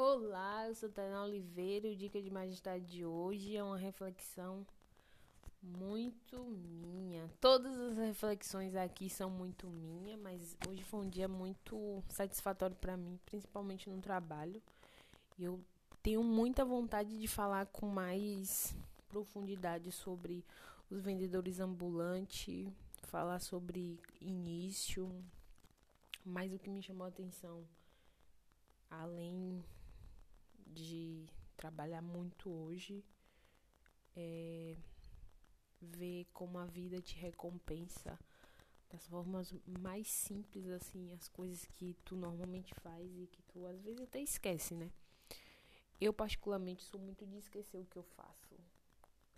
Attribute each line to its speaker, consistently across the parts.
Speaker 1: Olá, eu sou Tainá Oliveira e o Dica de Majestade de hoje é uma reflexão muito minha. Todas as reflexões aqui são muito minha, mas hoje foi um dia muito satisfatório para mim, principalmente no trabalho. Eu tenho muita vontade de falar com mais profundidade sobre os vendedores ambulantes, falar sobre início, mas o que me chamou a atenção além de trabalhar muito hoje, é ver como a vida te recompensa das formas mais simples, assim, as coisas que tu normalmente faz e que tu às vezes até esquece, né? Eu, particularmente, sou muito de esquecer o que eu faço.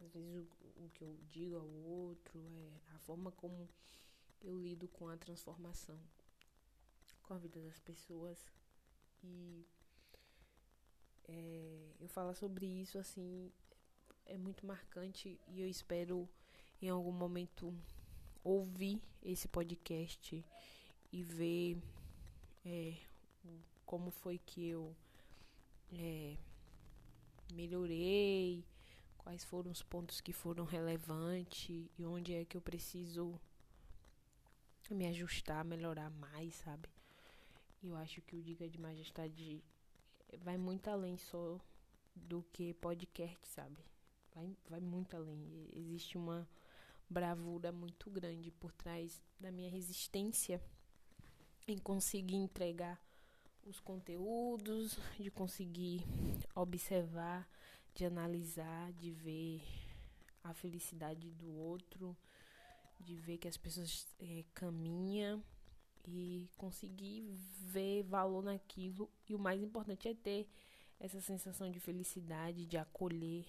Speaker 1: Às vezes o, o que eu digo ao outro, é a forma como eu lido com a transformação, com a vida das pessoas. E é, eu falar sobre isso assim é muito marcante e eu espero em algum momento ouvir esse podcast e ver é, como foi que eu é, melhorei, quais foram os pontos que foram relevantes e onde é que eu preciso me ajustar, melhorar mais, sabe? Eu acho que o Diga de Majestade vai muito além só do que podcast, sabe? Vai, vai muito além. Existe uma bravura muito grande por trás da minha resistência em conseguir entregar os conteúdos, de conseguir observar, de analisar, de ver a felicidade do outro, de ver que as pessoas é, caminham e conseguir ver valor naquilo. E o mais importante é ter essa sensação de felicidade, de acolher.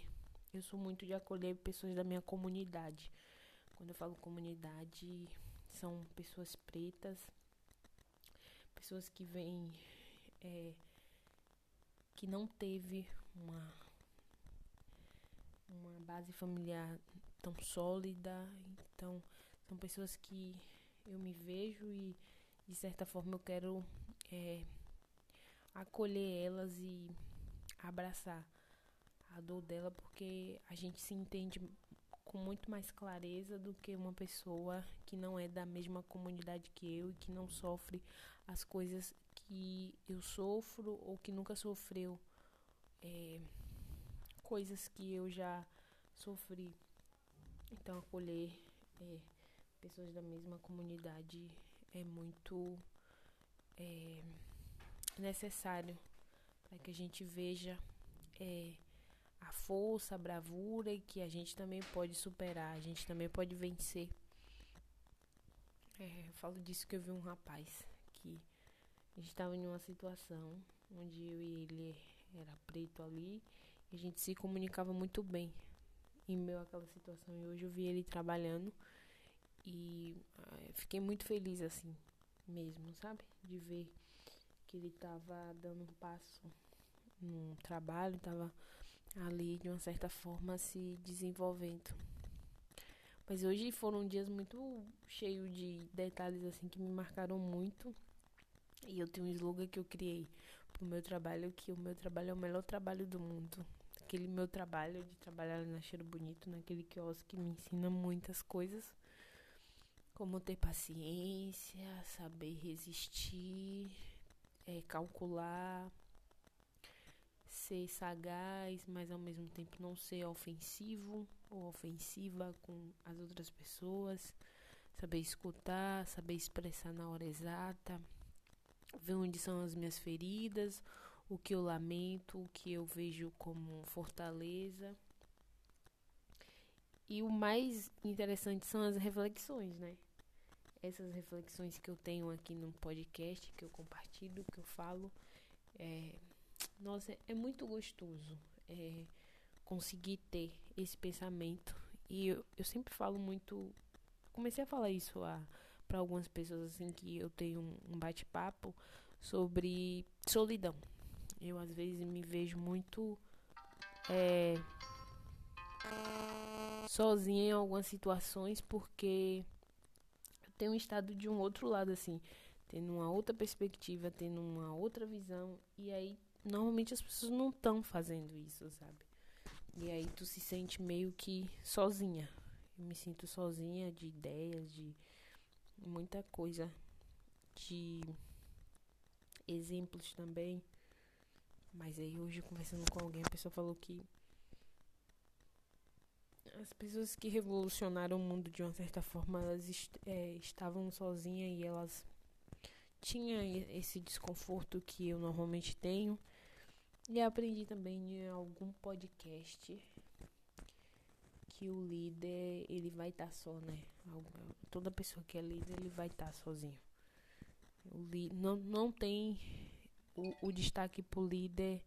Speaker 1: Eu sou muito de acolher pessoas da minha comunidade. Quando eu falo comunidade, são pessoas pretas, pessoas que vêm. É, que não teve uma, uma base familiar tão sólida. Então, são pessoas que eu me vejo e de certa forma eu quero é, acolher elas e abraçar a dor dela porque a gente se entende com muito mais clareza do que uma pessoa que não é da mesma comunidade que eu e que não sofre as coisas que eu sofro ou que nunca sofreu é, coisas que eu já sofri. Então acolher é, pessoas da mesma comunidade é muito é, necessário para que a gente veja é, a força, a bravura e que a gente também pode superar, a gente também pode vencer. É, eu falo disso que eu vi um rapaz que a gente estava em uma situação onde eu e ele era preto ali e a gente se comunicava muito bem em meio àquela situação e hoje eu vi ele trabalhando e uh, fiquei muito feliz assim, mesmo, sabe? De ver que ele tava dando um passo no trabalho, tava ali de uma certa forma se desenvolvendo. Mas hoje foram dias muito cheios de detalhes assim que me marcaram muito. E eu tenho um slogan que eu criei pro meu trabalho, que o meu trabalho é o melhor trabalho do mundo. Aquele meu trabalho de trabalhar na Cheiro Bonito, naquele quiosque que me ensina muitas coisas como ter paciência, saber resistir, é, calcular, ser sagaz, mas ao mesmo tempo não ser ofensivo ou ofensiva com as outras pessoas, saber escutar, saber expressar na hora exata, ver onde são as minhas feridas, o que eu lamento, o que eu vejo como fortaleza. E o mais interessante são as reflexões, né? Essas reflexões que eu tenho aqui no podcast, que eu compartilho, que eu falo. É, nossa, é muito gostoso é, conseguir ter esse pensamento. E eu, eu sempre falo muito. Comecei a falar isso para algumas pessoas assim que eu tenho um, bate-papo sobre solidão. Eu às vezes me vejo muito é, sozinha em algumas situações porque tenho estado de um outro lado, assim, tendo uma outra perspectiva, tendo uma outra visão, e aí normalmente as pessoas não estão fazendo isso, sabe? E aí tu se sente meio que sozinha. Eu me sinto sozinha de ideias, de muita coisa, de exemplos também. Mas aí hoje conversando com alguém, a pessoa falou que as pessoas que revolucionaram o mundo de uma certa forma, elas est é, estavam sozinhas e elas tinham esse desconforto que eu normalmente tenho. E aprendi também em algum podcast que o líder ele vai estar tá só, né? Toda pessoa que é líder ele vai estar tá sozinho. O não, não tem o, o destaque pro líder,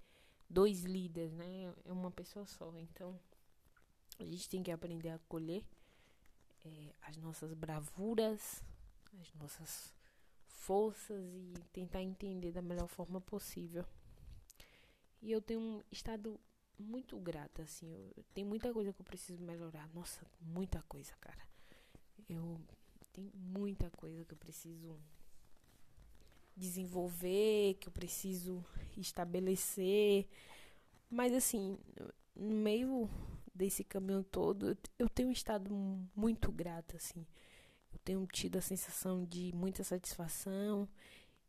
Speaker 1: dois líderes, né? É uma pessoa só. Então a gente tem que aprender a acolher é, as nossas bravuras, as nossas forças e tentar entender da melhor forma possível. E eu tenho estado muito grata, assim. Eu, tem muita coisa que eu preciso melhorar. Nossa, muita coisa, cara. Eu tem muita coisa que eu preciso desenvolver, que eu preciso estabelecer. Mas assim, no meio desse caminho todo, eu tenho estado muito grata, assim. Eu tenho tido a sensação de muita satisfação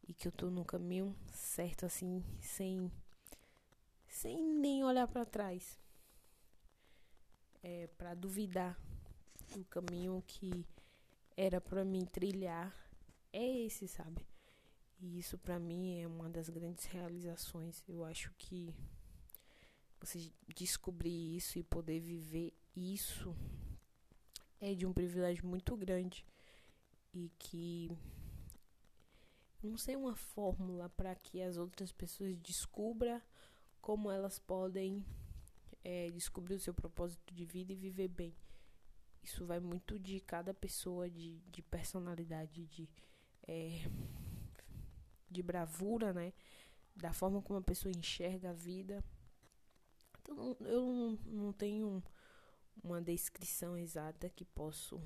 Speaker 1: e que eu tô no caminho certo, assim, sem, sem nem olhar para trás. É, para duvidar do caminho que era para mim trilhar é esse, sabe? E isso para mim é uma das grandes realizações. Eu acho que você descobrir isso e poder viver isso é de um privilégio muito grande e que não sei uma fórmula para que as outras pessoas descubram como elas podem é, descobrir o seu propósito de vida e viver bem. Isso vai muito de cada pessoa, de, de personalidade, de, é, de bravura, né? Da forma como a pessoa enxerga a vida. Eu não, não tenho uma descrição exata que posso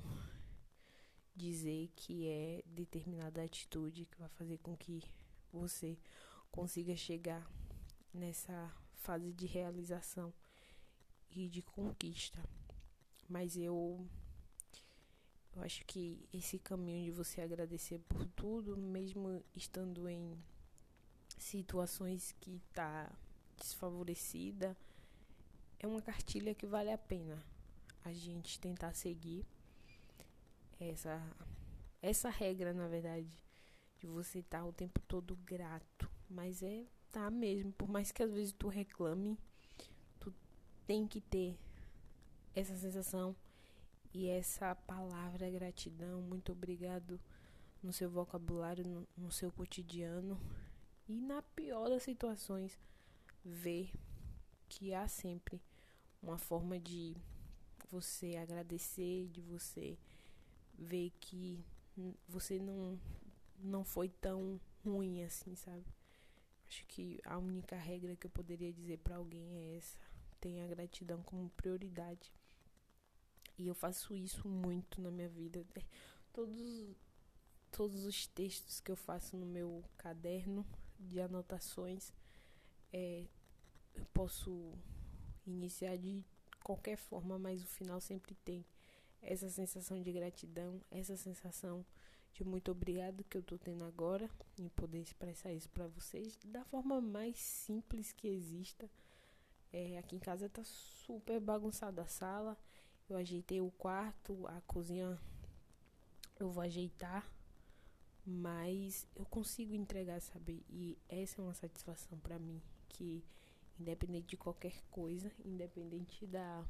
Speaker 1: dizer que é determinada atitude que vai fazer com que você consiga chegar nessa fase de realização e de conquista. Mas eu eu acho que esse caminho de você agradecer por tudo, mesmo estando em situações que tá desfavorecida, é uma cartilha que vale a pena a gente tentar seguir essa essa regra, na verdade, de você estar tá o tempo todo grato, mas é tá mesmo, por mais que às vezes tu reclame, tu tem que ter essa sensação e essa palavra gratidão, muito obrigado no seu vocabulário, no, no seu cotidiano e na pior das situações, ver que há sempre uma forma de você agradecer, de você ver que você não não foi tão ruim assim, sabe? Acho que a única regra que eu poderia dizer para alguém é essa: tenha gratidão como prioridade. E eu faço isso muito na minha vida. Todos todos os textos que eu faço no meu caderno de anotações, é, eu posso iniciar de qualquer forma, mas o final sempre tem essa sensação de gratidão, essa sensação de muito obrigado que eu tô tendo agora em poder expressar isso para vocês da forma mais simples que exista. É, aqui em casa tá super bagunçada a sala. Eu ajeitei o quarto, a cozinha eu vou ajeitar, mas eu consigo entregar, sabe? E essa é uma satisfação para mim que independente de qualquer coisa, independente da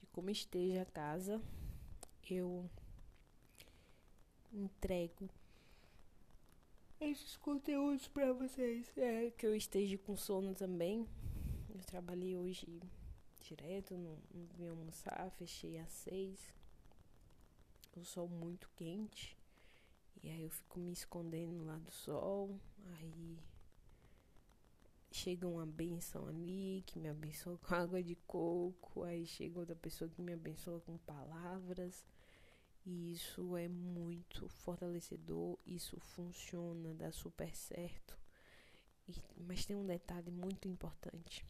Speaker 1: de como esteja a casa, eu entrego esses conteúdos para vocês. É que eu esteja com sono também. Eu trabalhei hoje direto, não, não vim almoçar, fechei às seis. O sol muito quente. E aí eu fico me escondendo lá do sol. Aí chega uma benção ali, que me abençoa com água de coco, aí chega outra pessoa que me abençoa com palavras. E isso é muito fortalecedor, isso funciona, dá super certo. E mas tem um detalhe muito importante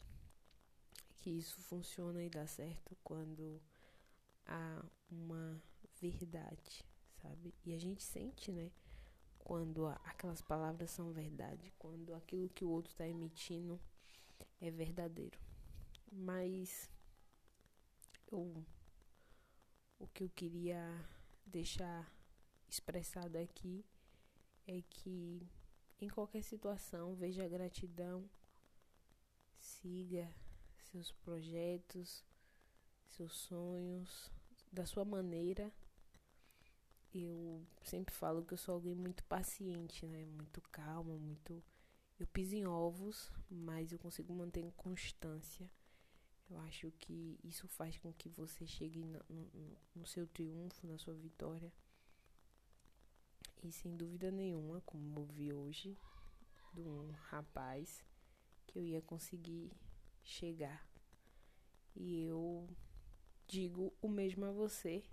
Speaker 1: que isso funciona e dá certo quando há uma verdade, sabe? E a gente sente, né? Quando aquelas palavras são verdade, quando aquilo que o outro está emitindo é verdadeiro. Mas eu, o que eu queria deixar expressado aqui é que em qualquer situação veja gratidão, siga seus projetos, seus sonhos da sua maneira. Eu sempre falo que eu sou alguém muito paciente, né? Muito calma, muito. Eu piso em ovos, mas eu consigo manter constância. Eu acho que isso faz com que você chegue no, no, no seu triunfo, na sua vitória. E sem dúvida nenhuma, como eu vi hoje, de um rapaz que eu ia conseguir chegar. E eu digo o mesmo a você.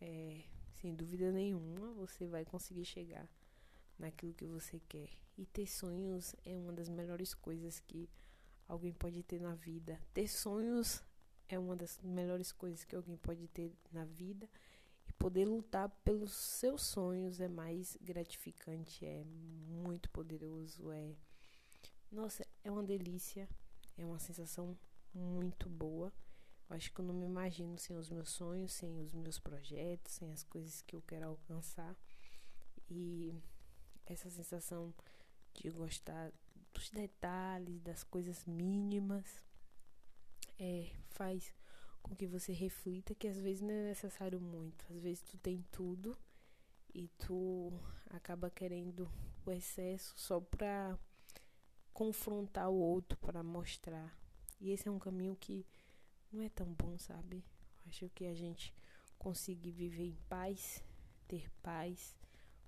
Speaker 1: É, sem dúvida nenhuma, você vai conseguir chegar naquilo que você quer. E ter sonhos é uma das melhores coisas que alguém pode ter na vida. Ter sonhos é uma das melhores coisas que alguém pode ter na vida poder lutar pelos seus sonhos é mais gratificante, é muito poderoso, é nossa, é uma delícia, é uma sensação muito boa. Eu acho que eu não me imagino sem os meus sonhos, sem os meus projetos, sem as coisas que eu quero alcançar. E essa sensação de gostar dos detalhes, das coisas mínimas, é, faz com que você reflita que às vezes não é necessário muito. Às vezes tu tem tudo e tu acaba querendo o excesso só para confrontar o outro, para mostrar. E esse é um caminho que não é tão bom, sabe? Acho que a gente conseguir viver em paz, ter paz,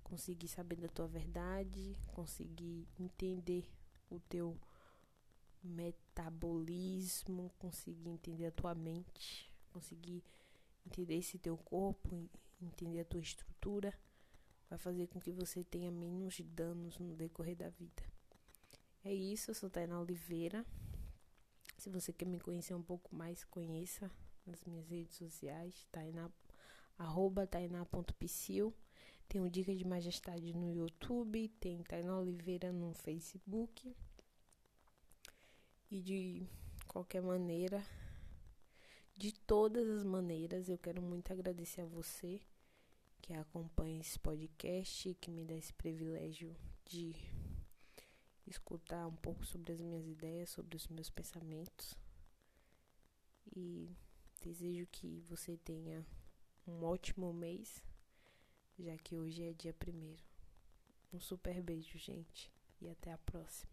Speaker 1: conseguir saber da tua verdade, conseguir entender o teu metabolismo, conseguir entender a tua mente, conseguir entender esse teu corpo, entender a tua estrutura, vai fazer com que você tenha menos danos no decorrer da vida. É isso, eu sou Tainá Oliveira. Se você quer me conhecer um pouco mais, conheça nas minhas redes sociais, tainá, arroba tainá.psil. Tem o Dica de Majestade no YouTube, tem Tainá Oliveira no Facebook. E de qualquer maneira, de todas as maneiras, eu quero muito agradecer a você que acompanha esse podcast, que me dá esse privilégio de escutar um pouco sobre as minhas ideias, sobre os meus pensamentos. E desejo que você tenha um ótimo mês, já que hoje é dia primeiro. Um super beijo, gente, e até a próxima.